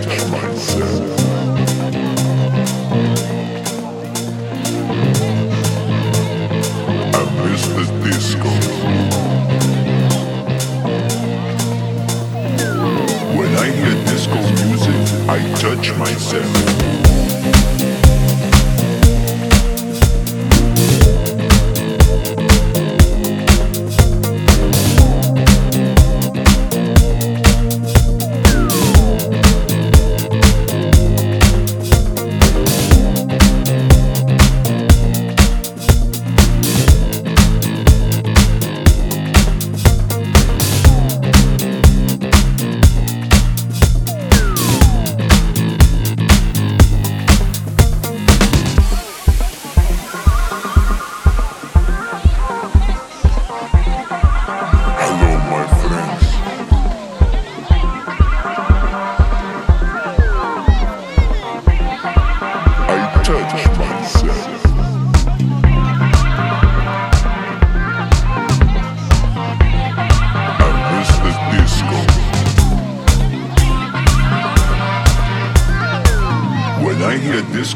touch myself. I miss the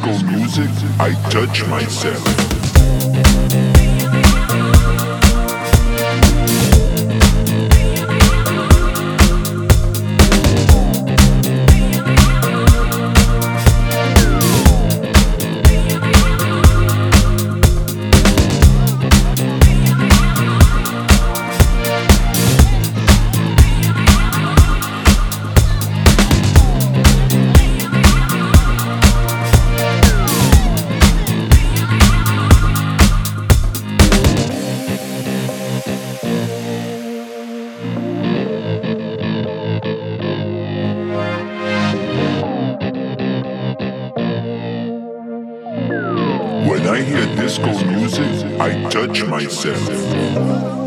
music, I touch myself. When I hear disco music, I touch myself.